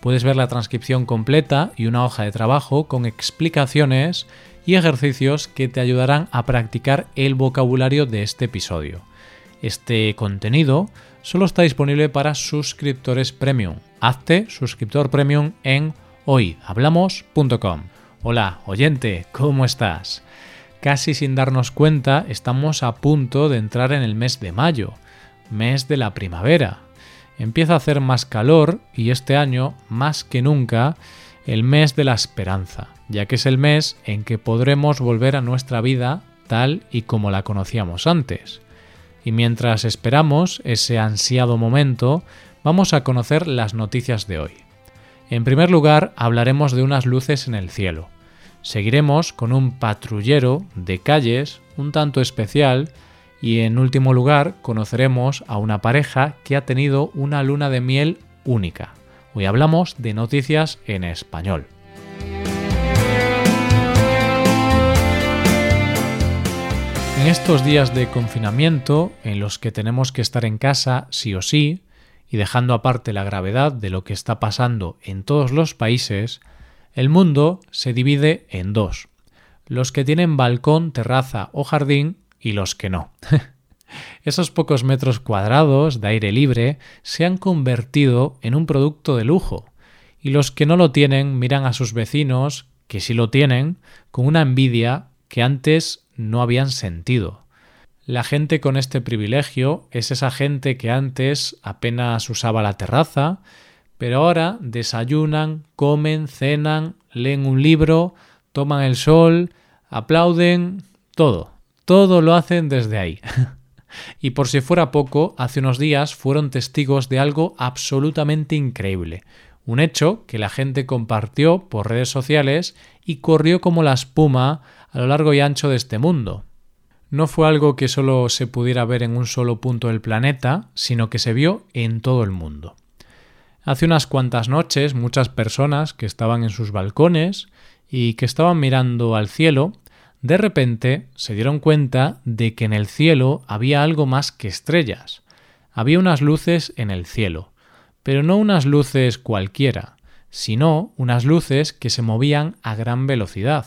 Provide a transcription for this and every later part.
Puedes ver la transcripción completa y una hoja de trabajo con explicaciones y ejercicios que te ayudarán a practicar el vocabulario de este episodio. Este contenido solo está disponible para suscriptores premium. Hazte suscriptor premium en hoyhablamos.com. Hola, oyente, ¿cómo estás? Casi sin darnos cuenta, estamos a punto de entrar en el mes de mayo, mes de la primavera empieza a hacer más calor y este año, más que nunca, el mes de la esperanza, ya que es el mes en que podremos volver a nuestra vida tal y como la conocíamos antes. Y mientras esperamos ese ansiado momento, vamos a conocer las noticias de hoy. En primer lugar, hablaremos de unas luces en el cielo. Seguiremos con un patrullero de calles un tanto especial y en último lugar, conoceremos a una pareja que ha tenido una luna de miel única. Hoy hablamos de noticias en español. En estos días de confinamiento, en los que tenemos que estar en casa sí o sí, y dejando aparte la gravedad de lo que está pasando en todos los países, el mundo se divide en dos. Los que tienen balcón, terraza o jardín y los que no. Esos pocos metros cuadrados de aire libre se han convertido en un producto de lujo, y los que no lo tienen miran a sus vecinos, que sí lo tienen, con una envidia que antes no habían sentido. La gente con este privilegio es esa gente que antes apenas usaba la terraza, pero ahora desayunan, comen, cenan, leen un libro, toman el sol, aplauden, todo. Todo lo hacen desde ahí. y por si fuera poco, hace unos días fueron testigos de algo absolutamente increíble. Un hecho que la gente compartió por redes sociales y corrió como la espuma a lo largo y ancho de este mundo. No fue algo que solo se pudiera ver en un solo punto del planeta, sino que se vio en todo el mundo. Hace unas cuantas noches muchas personas que estaban en sus balcones y que estaban mirando al cielo de repente se dieron cuenta de que en el cielo había algo más que estrellas. Había unas luces en el cielo, pero no unas luces cualquiera, sino unas luces que se movían a gran velocidad.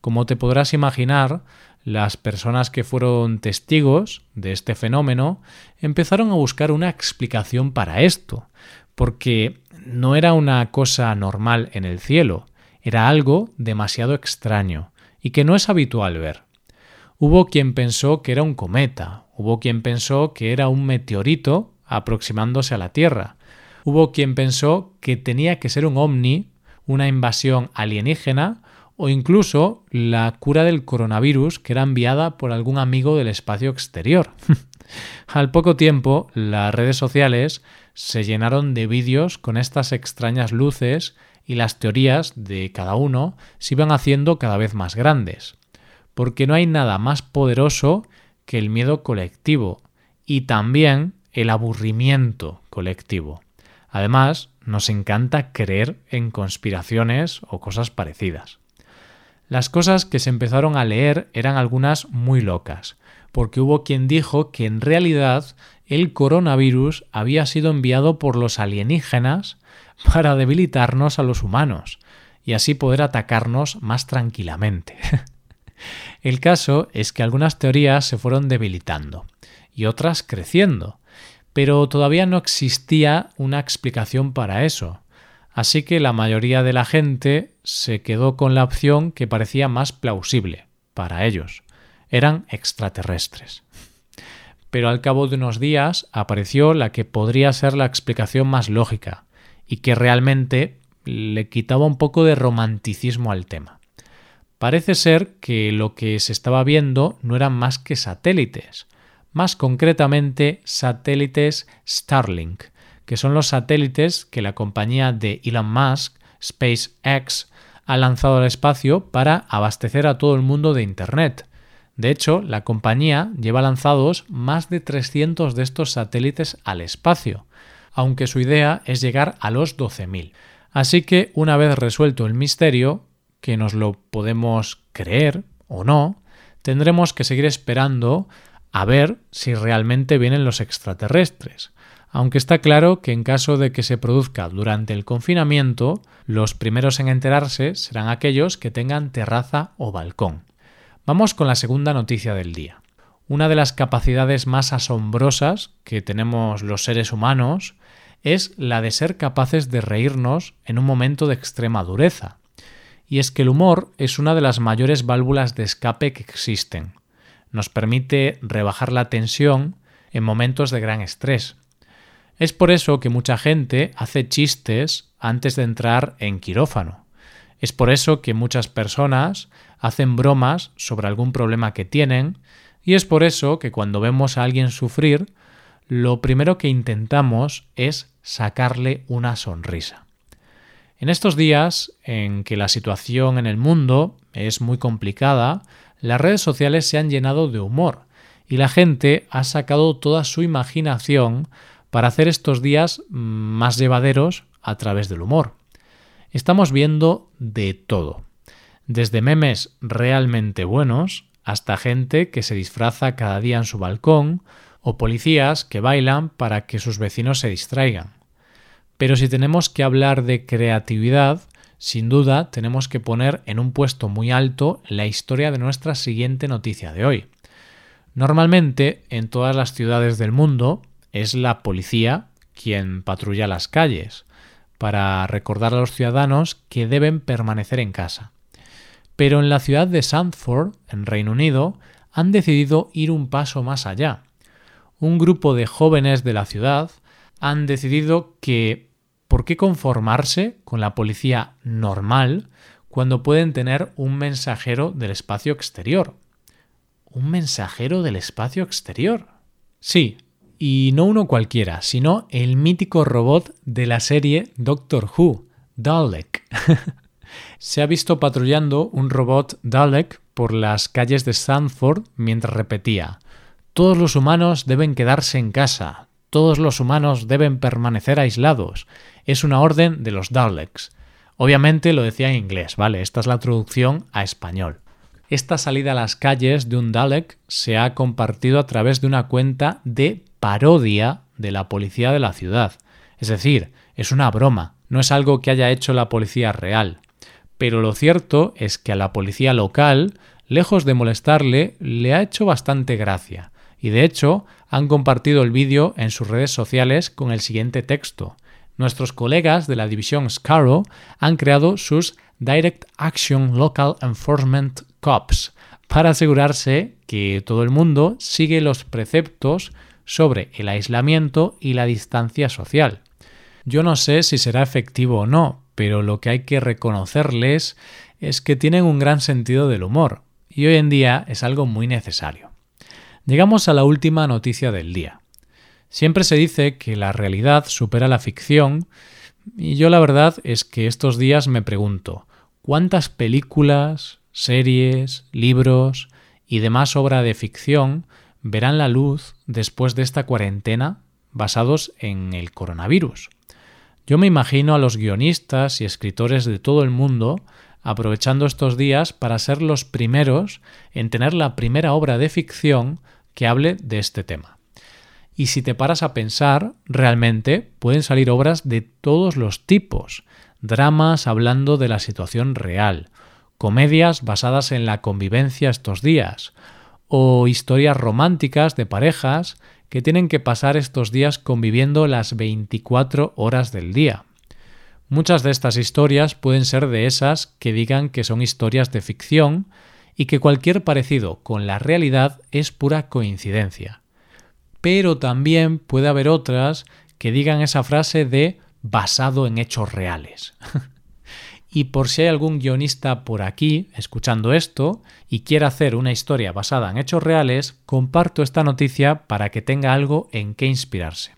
Como te podrás imaginar, las personas que fueron testigos de este fenómeno empezaron a buscar una explicación para esto, porque no era una cosa normal en el cielo, era algo demasiado extraño, y que no es habitual ver. Hubo quien pensó que era un cometa, hubo quien pensó que era un meteorito aproximándose a la Tierra, hubo quien pensó que tenía que ser un ovni, una invasión alienígena o incluso la cura del coronavirus que era enviada por algún amigo del espacio exterior. Al poco tiempo, las redes sociales se llenaron de vídeos con estas extrañas luces y las teorías de cada uno se iban haciendo cada vez más grandes, porque no hay nada más poderoso que el miedo colectivo y también el aburrimiento colectivo. Además, nos encanta creer en conspiraciones o cosas parecidas. Las cosas que se empezaron a leer eran algunas muy locas, porque hubo quien dijo que en realidad el coronavirus había sido enviado por los alienígenas para debilitarnos a los humanos y así poder atacarnos más tranquilamente. El caso es que algunas teorías se fueron debilitando y otras creciendo, pero todavía no existía una explicación para eso, así que la mayoría de la gente se quedó con la opción que parecía más plausible para ellos. Eran extraterrestres. Pero al cabo de unos días apareció la que podría ser la explicación más lógica, y que realmente le quitaba un poco de romanticismo al tema. Parece ser que lo que se estaba viendo no eran más que satélites, más concretamente satélites Starlink, que son los satélites que la compañía de Elon Musk, SpaceX, ha lanzado al espacio para abastecer a todo el mundo de Internet. De hecho, la compañía lleva lanzados más de 300 de estos satélites al espacio, aunque su idea es llegar a los 12.000. Así que, una vez resuelto el misterio, que nos lo podemos creer o no, tendremos que seguir esperando a ver si realmente vienen los extraterrestres. Aunque está claro que en caso de que se produzca durante el confinamiento, los primeros en enterarse serán aquellos que tengan terraza o balcón. Vamos con la segunda noticia del día. Una de las capacidades más asombrosas que tenemos los seres humanos es la de ser capaces de reírnos en un momento de extrema dureza. Y es que el humor es una de las mayores válvulas de escape que existen. Nos permite rebajar la tensión en momentos de gran estrés. Es por eso que mucha gente hace chistes antes de entrar en quirófano. Es por eso que muchas personas hacen bromas sobre algún problema que tienen y es por eso que cuando vemos a alguien sufrir, lo primero que intentamos es sacarle una sonrisa. En estos días en que la situación en el mundo es muy complicada, las redes sociales se han llenado de humor y la gente ha sacado toda su imaginación para hacer estos días más llevaderos a través del humor. Estamos viendo de todo desde memes realmente buenos hasta gente que se disfraza cada día en su balcón o policías que bailan para que sus vecinos se distraigan. Pero si tenemos que hablar de creatividad, sin duda tenemos que poner en un puesto muy alto la historia de nuestra siguiente noticia de hoy. Normalmente en todas las ciudades del mundo es la policía quien patrulla las calles para recordar a los ciudadanos que deben permanecer en casa. Pero en la ciudad de Sandford, en Reino Unido, han decidido ir un paso más allá. Un grupo de jóvenes de la ciudad han decidido que ¿por qué conformarse con la policía normal cuando pueden tener un mensajero del espacio exterior? ¿Un mensajero del espacio exterior? Sí, y no uno cualquiera, sino el mítico robot de la serie Doctor Who, Dalek. se ha visto patrullando un robot Dalek por las calles de Stanford mientras repetía Todos los humanos deben quedarse en casa, todos los humanos deben permanecer aislados. Es una orden de los Daleks. Obviamente lo decía en inglés, ¿vale? Esta es la traducción a español. Esta salida a las calles de un Dalek se ha compartido a través de una cuenta de parodia de la policía de la ciudad. Es decir, es una broma, no es algo que haya hecho la policía real. Pero lo cierto es que a la policía local, lejos de molestarle, le ha hecho bastante gracia. Y de hecho, han compartido el vídeo en sus redes sociales con el siguiente texto. Nuestros colegas de la división Scarrow han creado sus Direct Action Local Enforcement Cops para asegurarse que todo el mundo sigue los preceptos sobre el aislamiento y la distancia social. Yo no sé si será efectivo o no, pero lo que hay que reconocerles es que tienen un gran sentido del humor, y hoy en día es algo muy necesario. Llegamos a la última noticia del día. Siempre se dice que la realidad supera la ficción, y yo la verdad es que estos días me pregunto, ¿cuántas películas, series, libros y demás obra de ficción verán la luz después de esta cuarentena basados en el coronavirus? Yo me imagino a los guionistas y escritores de todo el mundo aprovechando estos días para ser los primeros en tener la primera obra de ficción que hable de este tema. Y si te paras a pensar, realmente pueden salir obras de todos los tipos, dramas hablando de la situación real, comedias basadas en la convivencia estos días, o historias románticas de parejas que tienen que pasar estos días conviviendo las 24 horas del día. Muchas de estas historias pueden ser de esas que digan que son historias de ficción y que cualquier parecido con la realidad es pura coincidencia. Pero también puede haber otras que digan esa frase de basado en hechos reales. Y por si hay algún guionista por aquí escuchando esto y quiere hacer una historia basada en hechos reales, comparto esta noticia para que tenga algo en qué inspirarse.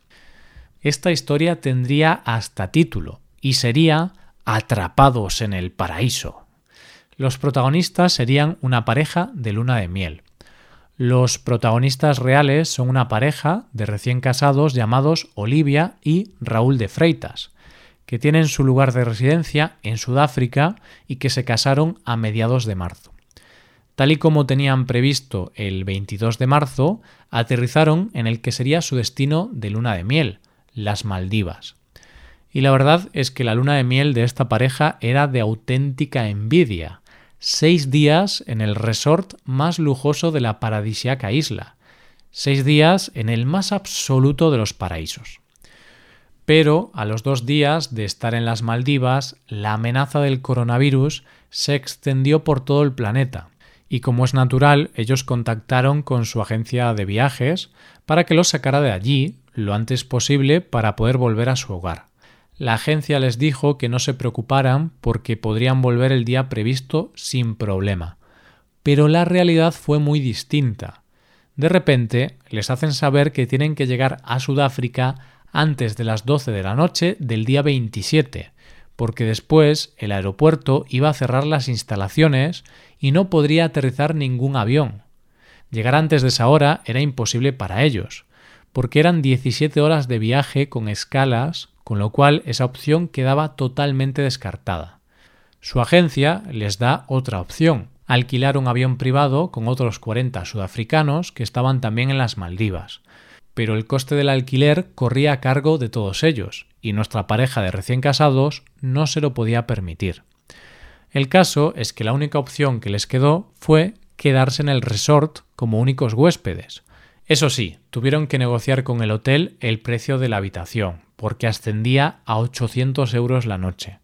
Esta historia tendría hasta título y sería atrapados en el paraíso. Los protagonistas serían una pareja de luna de miel. Los protagonistas reales son una pareja de recién casados llamados Olivia y Raúl de Freitas, que tienen su lugar de residencia en Sudáfrica y que se casaron a mediados de marzo. Tal y como tenían previsto el 22 de marzo, aterrizaron en el que sería su destino de luna de miel, las Maldivas. Y la verdad es que la luna de miel de esta pareja era de auténtica envidia. Seis días en el resort más lujoso de la paradisiaca isla. Seis días en el más absoluto de los paraísos. Pero a los dos días de estar en las Maldivas, la amenaza del coronavirus se extendió por todo el planeta. Y como es natural, ellos contactaron con su agencia de viajes para que los sacara de allí lo antes posible para poder volver a su hogar. La agencia les dijo que no se preocuparan porque podrían volver el día previsto sin problema. Pero la realidad fue muy distinta. De repente les hacen saber que tienen que llegar a Sudáfrica antes de las 12 de la noche del día 27, porque después el aeropuerto iba a cerrar las instalaciones y no podría aterrizar ningún avión. Llegar antes de esa hora era imposible para ellos, porque eran 17 horas de viaje con escalas con lo cual esa opción quedaba totalmente descartada. Su agencia les da otra opción, alquilar un avión privado con otros 40 sudafricanos que estaban también en las Maldivas. Pero el coste del alquiler corría a cargo de todos ellos, y nuestra pareja de recién casados no se lo podía permitir. El caso es que la única opción que les quedó fue quedarse en el resort como únicos huéspedes. Eso sí, tuvieron que negociar con el hotel el precio de la habitación, porque ascendía a 800 euros la noche.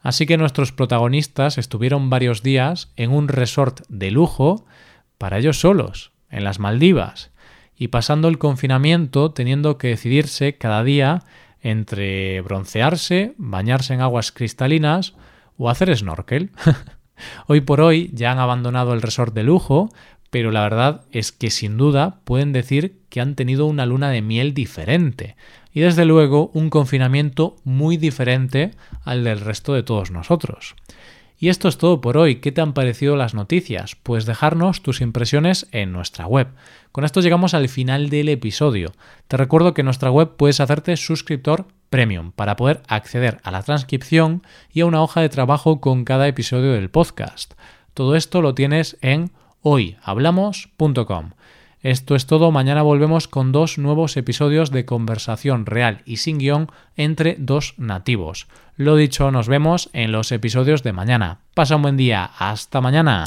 Así que nuestros protagonistas estuvieron varios días en un resort de lujo para ellos solos, en las Maldivas, y pasando el confinamiento teniendo que decidirse cada día entre broncearse, bañarse en aguas cristalinas o hacer snorkel. hoy por hoy ya han abandonado el resort de lujo, pero la verdad es que sin duda pueden decir que han tenido una luna de miel diferente, y desde luego un confinamiento muy diferente al del resto de todos nosotros. Y esto es todo por hoy. ¿Qué te han parecido las noticias? Pues dejarnos tus impresiones en nuestra web. Con esto llegamos al final del episodio. Te recuerdo que en nuestra web puedes hacerte suscriptor premium para poder acceder a la transcripción y a una hoja de trabajo con cada episodio del podcast. Todo esto lo tienes en hoyhablamos.com. Esto es todo, mañana volvemos con dos nuevos episodios de conversación real y sin guion entre dos nativos. Lo dicho, nos vemos en los episodios de mañana. Pasa un buen día, hasta mañana.